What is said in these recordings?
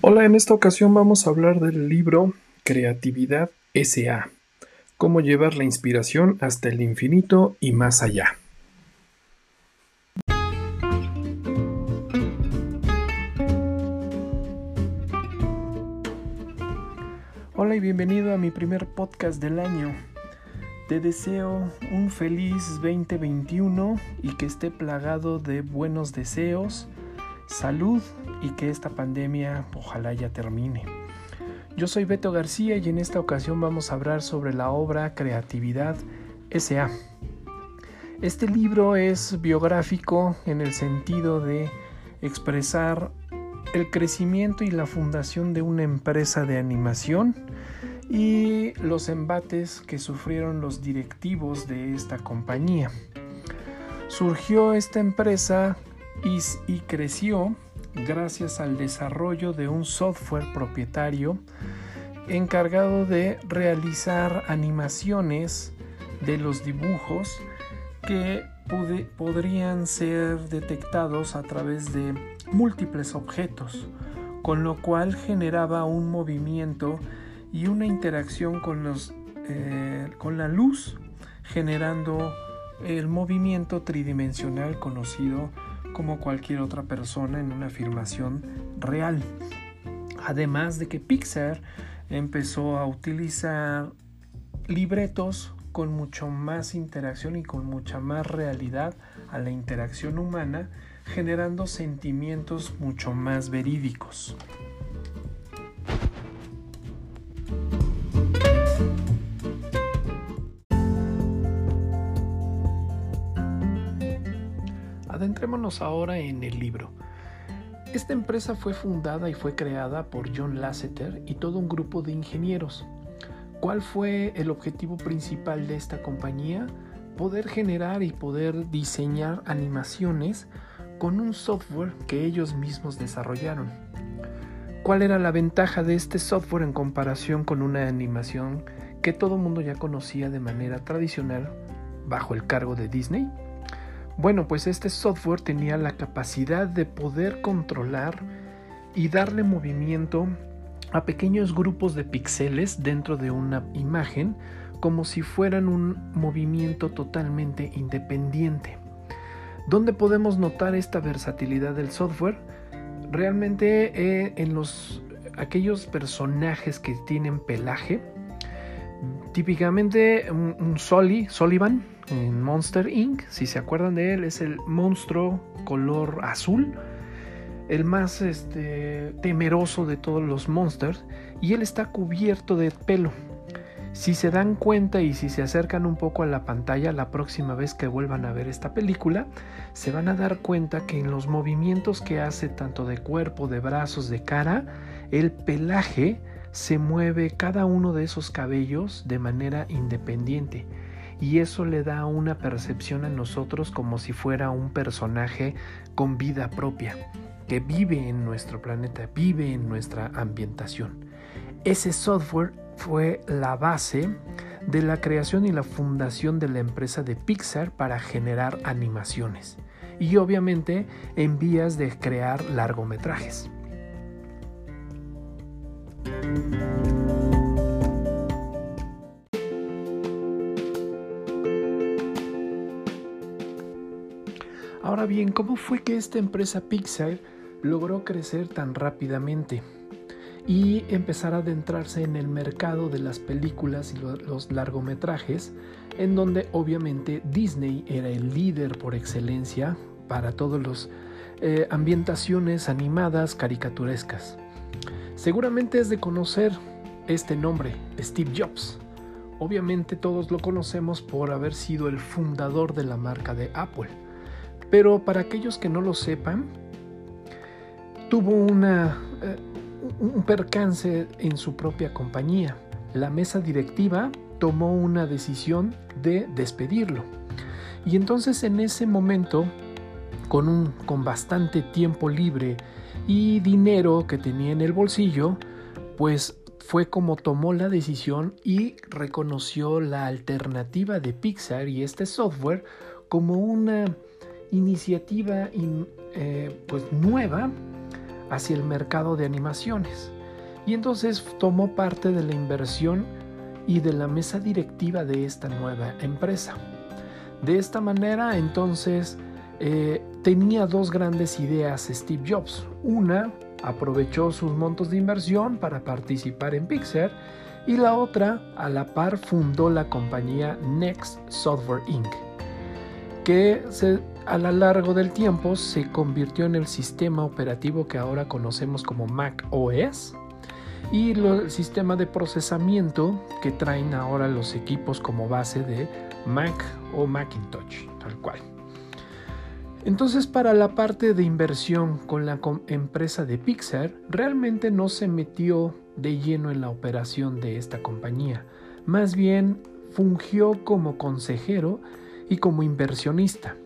Hola, en esta ocasión vamos a hablar del libro Creatividad SA, cómo llevar la inspiración hasta el infinito y más allá. Hola y bienvenido a mi primer podcast del año. Te deseo un feliz 2021 y que esté plagado de buenos deseos salud y que esta pandemia ojalá ya termine. Yo soy Beto García y en esta ocasión vamos a hablar sobre la obra Creatividad SA. Este libro es biográfico en el sentido de expresar el crecimiento y la fundación de una empresa de animación y los embates que sufrieron los directivos de esta compañía. Surgió esta empresa y, creció gracias al desarrollo de un software propietario encargado de realizar animaciones de los dibujos que podrían ser detectados a través de múltiples objetos, con lo cual generaba un movimiento y una interacción con, los, eh, con la luz, generando el movimiento tridimensional conocido como cualquier otra persona en una afirmación real. Además de que Pixar empezó a utilizar libretos con mucho más interacción y con mucha más realidad a la interacción humana, generando sentimientos mucho más verídicos. Adentrémonos ahora en el libro. Esta empresa fue fundada y fue creada por John Lasseter y todo un grupo de ingenieros. ¿Cuál fue el objetivo principal de esta compañía? Poder generar y poder diseñar animaciones con un software que ellos mismos desarrollaron. ¿Cuál era la ventaja de este software en comparación con una animación que todo mundo ya conocía de manera tradicional bajo el cargo de Disney? Bueno, pues este software tenía la capacidad de poder controlar y darle movimiento a pequeños grupos de píxeles dentro de una imagen como si fueran un movimiento totalmente independiente. ¿Dónde podemos notar esta versatilidad del software? Realmente eh, en los aquellos personajes que tienen pelaje, típicamente un, un Sullivan, en Monster Inc. Si se acuerdan de él, es el monstruo color azul, el más este, temeroso de todos los monsters, y él está cubierto de pelo. Si se dan cuenta y si se acercan un poco a la pantalla la próxima vez que vuelvan a ver esta película, se van a dar cuenta que en los movimientos que hace tanto de cuerpo, de brazos, de cara, el pelaje se mueve cada uno de esos cabellos de manera independiente y eso le da una percepción a nosotros como si fuera un personaje con vida propia, que vive en nuestro planeta, vive en nuestra ambientación. Ese software fue la base de la creación y la fundación de la empresa de Pixar para generar animaciones y obviamente en vías de crear largometrajes. Ahora bien, ¿cómo fue que esta empresa Pixar logró crecer tan rápidamente y empezar a adentrarse en el mercado de las películas y los largometrajes, en donde obviamente Disney era el líder por excelencia para todas las eh, ambientaciones animadas caricaturescas? Seguramente es de conocer este nombre, Steve Jobs. Obviamente todos lo conocemos por haber sido el fundador de la marca de Apple. Pero para aquellos que no lo sepan, tuvo eh, un percance en su propia compañía. La mesa directiva tomó una decisión de despedirlo. Y entonces en ese momento, con, un, con bastante tiempo libre y dinero que tenía en el bolsillo, pues fue como tomó la decisión y reconoció la alternativa de Pixar y este software como una iniciativa eh, pues nueva hacia el mercado de animaciones. Y entonces tomó parte de la inversión y de la mesa directiva de esta nueva empresa. De esta manera entonces eh, tenía dos grandes ideas Steve Jobs. Una, aprovechó sus montos de inversión para participar en Pixar y la otra, a la par, fundó la compañía Next Software Inc., que a lo largo del tiempo se convirtió en el sistema operativo que ahora conocemos como Mac OS y el sistema de procesamiento que traen ahora los equipos como base de Mac o Macintosh, tal cual. Entonces para la parte de inversión con la empresa de Pixar, realmente no se metió de lleno en la operación de esta compañía, más bien fungió como consejero y como inversionista.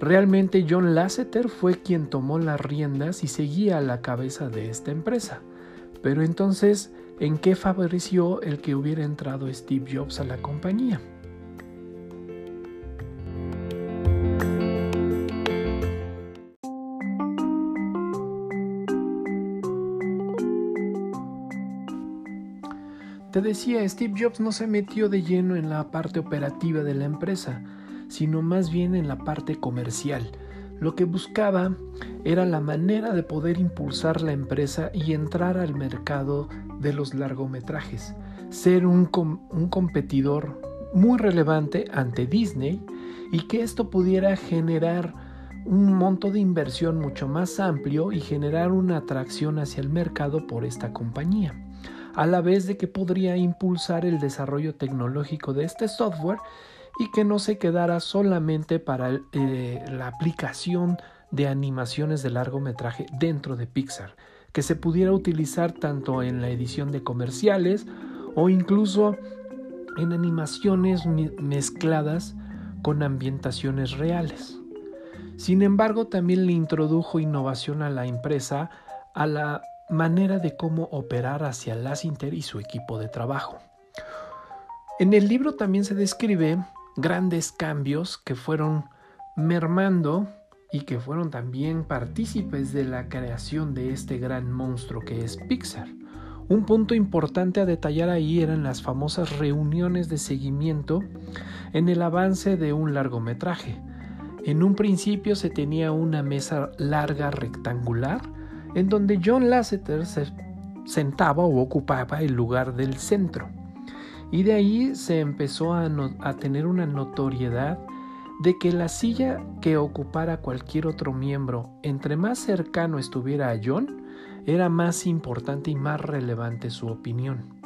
Realmente John Lasseter fue quien tomó las riendas y seguía a la cabeza de esta empresa. Pero entonces, ¿en qué favoreció el que hubiera entrado Steve Jobs a la compañía? Te decía, Steve Jobs no se metió de lleno en la parte operativa de la empresa, sino más bien en la parte comercial. Lo que buscaba era la manera de poder impulsar la empresa y entrar al mercado de los largometrajes, ser un, un competidor muy relevante ante Disney y que esto pudiera generar un monto de inversión mucho más amplio y generar una atracción hacia el mercado por esta compañía a la vez de que podría impulsar el desarrollo tecnológico de este software y que no se quedara solamente para eh, la aplicación de animaciones de largometraje dentro de Pixar, que se pudiera utilizar tanto en la edición de comerciales o incluso en animaciones mezcladas con ambientaciones reales. Sin embargo, también le introdujo innovación a la empresa a la manera de cómo operar hacia Lassinter y su equipo de trabajo. En el libro también se describe grandes cambios que fueron mermando y que fueron también partícipes de la creación de este gran monstruo que es Pixar. Un punto importante a detallar ahí eran las famosas reuniones de seguimiento en el avance de un largometraje. En un principio se tenía una mesa larga rectangular en donde John Lasseter se sentaba o ocupaba el lugar del centro. Y de ahí se empezó a, a tener una notoriedad de que la silla que ocupara cualquier otro miembro, entre más cercano estuviera a John, era más importante y más relevante su opinión.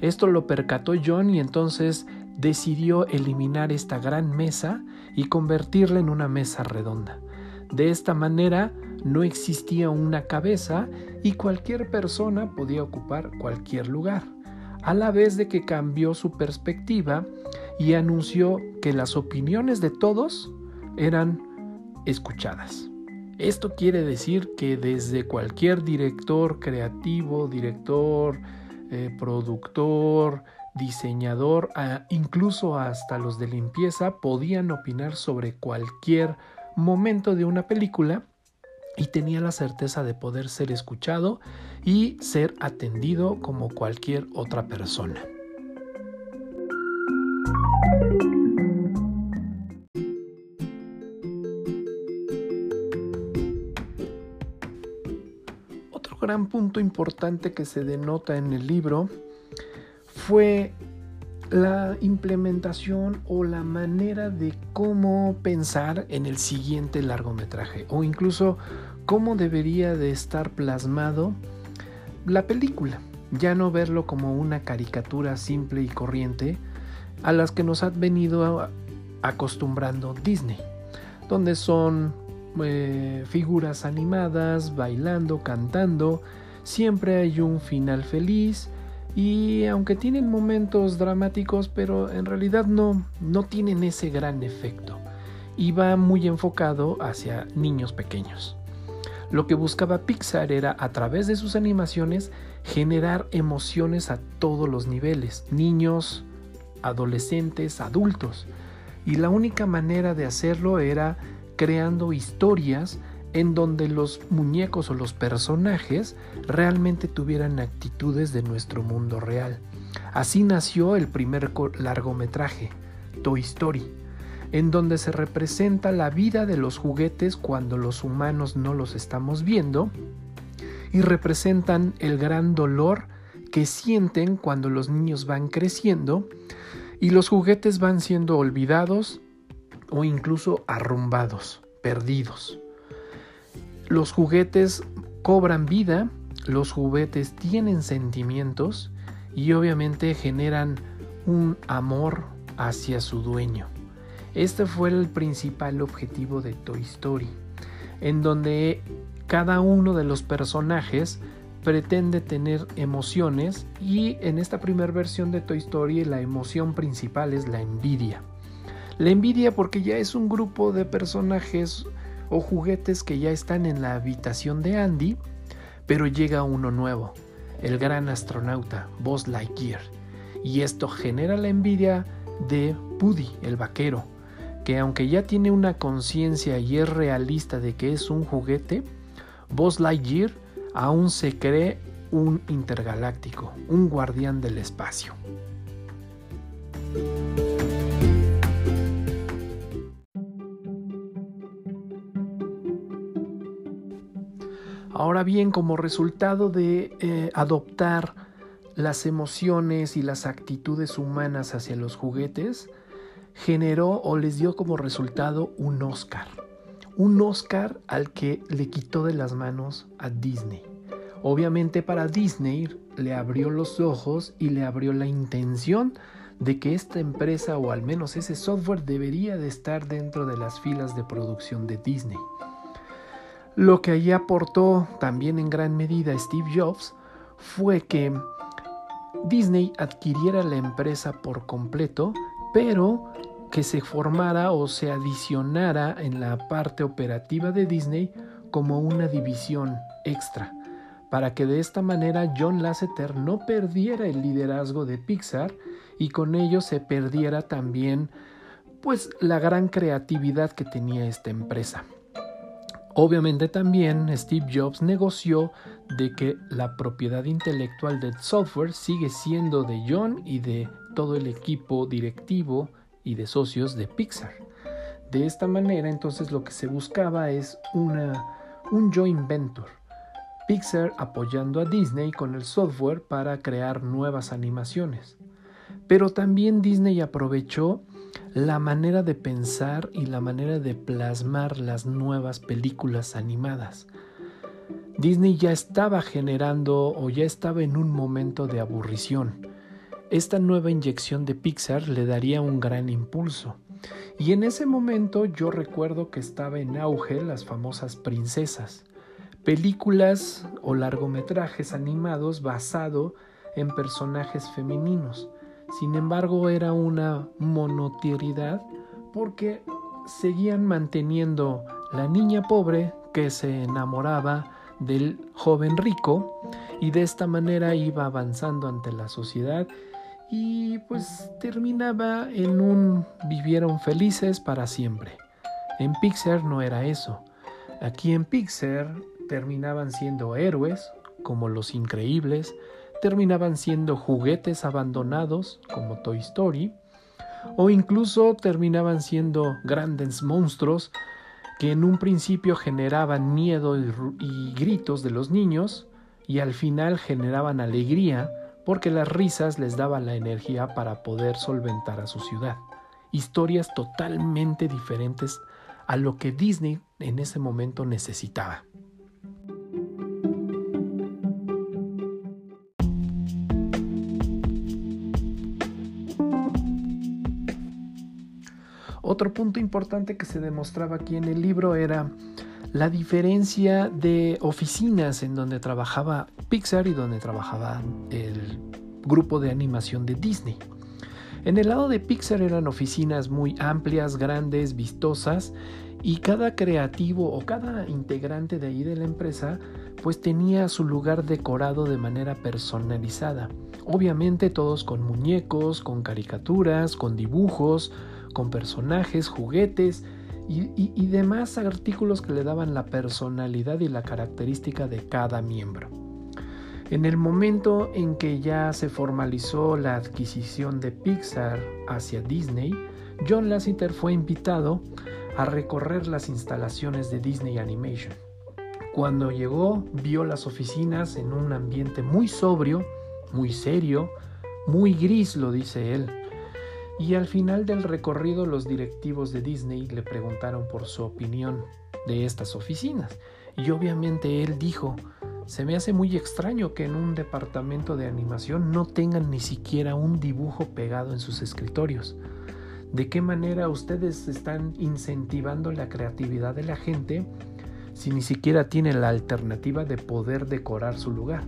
Esto lo percató John y entonces decidió eliminar esta gran mesa y convertirla en una mesa redonda. De esta manera no existía una cabeza y cualquier persona podía ocupar cualquier lugar, a la vez de que cambió su perspectiva y anunció que las opiniones de todos eran escuchadas. Esto quiere decir que desde cualquier director creativo, director, eh, productor, diseñador, incluso hasta los de limpieza, podían opinar sobre cualquier momento de una película y tenía la certeza de poder ser escuchado y ser atendido como cualquier otra persona. Otro gran punto importante que se denota en el libro fue la implementación o la manera de cómo pensar en el siguiente largometraje o incluso cómo debería de estar plasmado la película, ya no verlo como una caricatura simple y corriente a las que nos ha venido acostumbrando Disney, donde son eh, figuras animadas, bailando, cantando, siempre hay un final feliz, y aunque tienen momentos dramáticos, pero en realidad no, no tienen ese gran efecto y va muy enfocado hacia niños pequeños. Lo que buscaba Pixar era a través de sus animaciones generar emociones a todos los niveles, niños, adolescentes, adultos. Y la única manera de hacerlo era creando historias en donde los muñecos o los personajes realmente tuvieran actitudes de nuestro mundo real. Así nació el primer largometraje, Toy Story, en donde se representa la vida de los juguetes cuando los humanos no los estamos viendo y representan el gran dolor que sienten cuando los niños van creciendo y los juguetes van siendo olvidados o incluso arrumbados, perdidos. Los juguetes cobran vida, los juguetes tienen sentimientos y obviamente generan un amor hacia su dueño. Este fue el principal objetivo de Toy Story, en donde cada uno de los personajes pretende tener emociones y en esta primera versión de Toy Story la emoción principal es la envidia. La envidia porque ya es un grupo de personajes o juguetes que ya están en la habitación de Andy, pero llega uno nuevo, el gran astronauta Buzz Lightyear, y esto genera la envidia de Woody, el vaquero, que aunque ya tiene una conciencia y es realista de que es un juguete, Buzz Lightyear aún se cree un intergaláctico, un guardián del espacio. Ahora bien, como resultado de eh, adoptar las emociones y las actitudes humanas hacia los juguetes, generó o les dio como resultado un Oscar. Un Oscar al que le quitó de las manos a Disney. Obviamente para Disney le abrió los ojos y le abrió la intención de que esta empresa o al menos ese software debería de estar dentro de las filas de producción de Disney. Lo que allí aportó también en gran medida Steve Jobs fue que Disney adquiriera la empresa por completo, pero que se formara o se adicionara en la parte operativa de Disney como una división extra, para que de esta manera John Lasseter no perdiera el liderazgo de Pixar y con ello se perdiera también pues la gran creatividad que tenía esta empresa. Obviamente también Steve Jobs negoció de que la propiedad intelectual del software sigue siendo de John y de todo el equipo directivo y de socios de Pixar. De esta manera entonces lo que se buscaba es una, un joint venture. Pixar apoyando a Disney con el software para crear nuevas animaciones. Pero también Disney aprovechó la manera de pensar y la manera de plasmar las nuevas películas animadas. Disney ya estaba generando o ya estaba en un momento de aburrición. Esta nueva inyección de Pixar le daría un gran impulso. Y en ese momento yo recuerdo que estaba en auge las famosas princesas, películas o largometrajes animados basado en personajes femeninos. Sin embargo, era una monotiridad porque seguían manteniendo la niña pobre que se enamoraba del joven rico y de esta manera iba avanzando ante la sociedad y pues terminaba en un vivieron felices para siempre. En Pixar no era eso. Aquí en Pixar terminaban siendo héroes como los increíbles, terminaban siendo juguetes abandonados como Toy Story, o incluso terminaban siendo grandes monstruos que en un principio generaban miedo y, gritos de los niños y al final generaban alegría porque las risas les daban la energía para poder solventar a su ciudad. Historias totalmente diferentes a lo que Disney en ese momento necesitaba. Otro punto importante que se demostraba aquí en el libro era la diferencia de oficinas en donde trabajaba Pixar y donde trabajaba el grupo de animación de Disney. En el lado de Pixar eran oficinas muy amplias, grandes, vistosas y cada creativo o cada integrante de ahí de la empresa pues tenía su lugar decorado de manera personalizada. Obviamente todos con muñecos, con caricaturas, con dibujos, con personajes, juguetes y, demás artículos que le daban la personalidad y la característica de cada miembro. En el momento en que ya se formalizó la adquisición de Pixar hacia Disney, John Lasseter fue invitado a recorrer las instalaciones de Disney Animation. Cuando llegó, vio las oficinas en un ambiente muy sobrio, muy serio, muy gris, lo dice él. Y al final del recorrido los directivos de Disney le preguntaron por su opinión de estas oficinas. Y obviamente él dijo, se me hace muy extraño que en un departamento de animación no tengan ni siquiera un dibujo pegado en sus escritorios. ¿De qué manera ustedes están incentivando la creatividad de la gente si ni siquiera tienen la alternativa de poder decorar su lugar?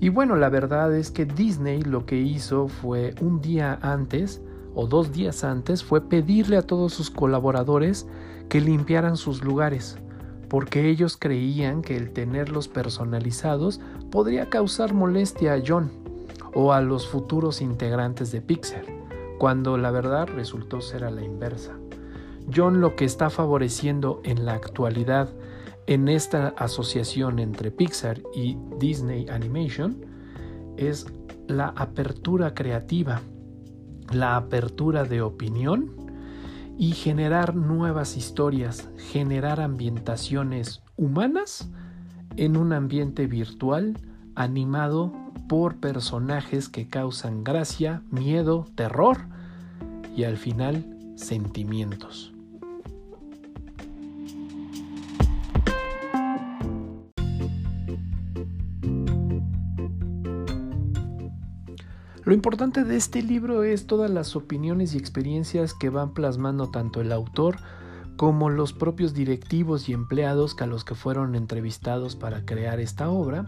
Y bueno, la verdad es que Disney lo que hizo fue un día antes o dos días antes fue pedirle a todos sus colaboradores que limpiaran sus lugares, porque ellos creían que el tenerlos personalizados podría causar molestia a John o a los futuros integrantes de Pixar, cuando la verdad resultó ser a la inversa. John lo que está favoreciendo en la actualidad en esta asociación entre Pixar y Disney Animation es la apertura creativa, la apertura de opinión y generar nuevas historias, generar ambientaciones humanas en un ambiente virtual animado por personajes que causan gracia, miedo, terror y al final sentimientos. Lo importante de este libro es todas las opiniones y experiencias que van plasmando tanto el autor como los propios directivos y empleados a los que fueron entrevistados para crear esta obra.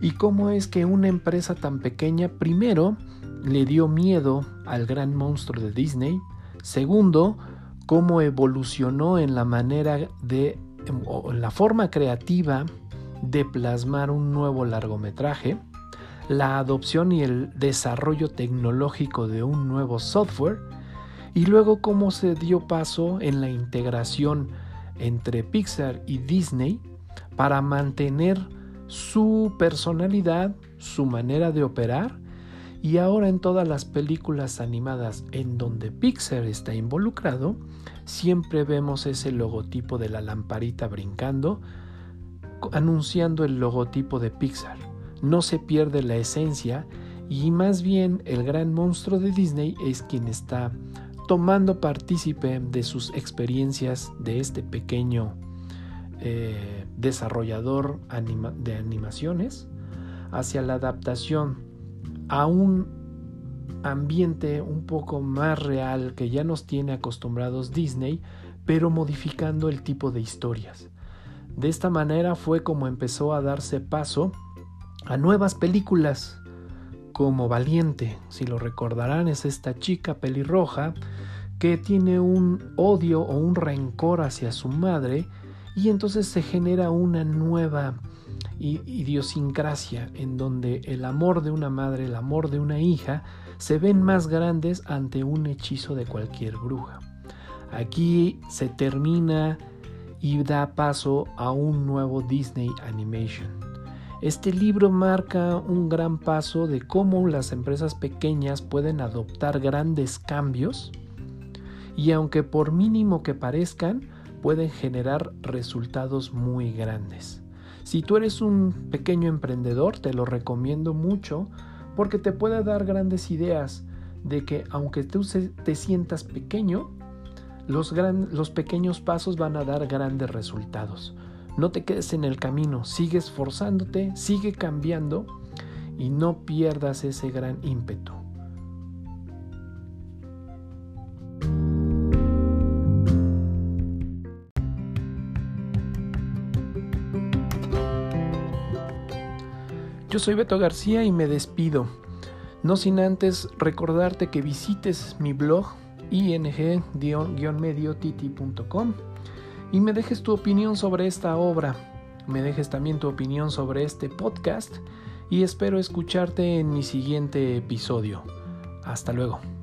Y cómo es que una empresa tan pequeña primero le dio miedo al gran monstruo de Disney, segundo, cómo evolucionó en la manera de en la forma creativa de plasmar un nuevo largometraje, la adopción y el desarrollo tecnológico de un nuevo software y luego cómo se dio paso en la integración entre Pixar y Disney para mantener su personalidad, su manera de operar y ahora en todas las películas animadas en donde Pixar está involucrado, siempre vemos ese logotipo de la lamparita brincando, anunciando el logotipo de Pixar no se pierde la esencia y más bien el gran monstruo de Disney es quien está tomando partícipe de sus experiencias de este pequeño eh, desarrollador de animaciones hacia la adaptación a un ambiente un poco más real que ya nos tiene acostumbrados Disney, pero modificando el tipo de historias. De esta manera fue como empezó a darse paso a nuevas películas como Valiente, si lo recordarán, es esta chica pelirroja que tiene un odio o un rencor hacia su madre y entonces se genera una nueva idiosincrasia en donde el amor de una madre, el amor de una hija se ven más grandes ante un hechizo de cualquier bruja. Aquí se termina y da paso a un nuevo Disney Animation. Este libro marca un gran paso de cómo las empresas pequeñas pueden adoptar grandes cambios y aunque por mínimo que parezcan, pueden generar resultados muy grandes. Si tú eres un pequeño emprendedor, te lo recomiendo mucho porque te puede dar grandes ideas de que aunque tú te sientas pequeño, los, los pequeños pasos van a dar grandes resultados. No te quedes en el camino, sigue esforzándote, sigue cambiando y no pierdas ese gran ímpetu. Yo soy Beto García y me despido. No sin antes recordarte que visites mi blog ing-mediotiti.com y me dejes tu opinión sobre esta obra. Me dejes también tu opinión sobre este podcast y espero escucharte en mi siguiente episodio. Hasta luego.